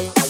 You.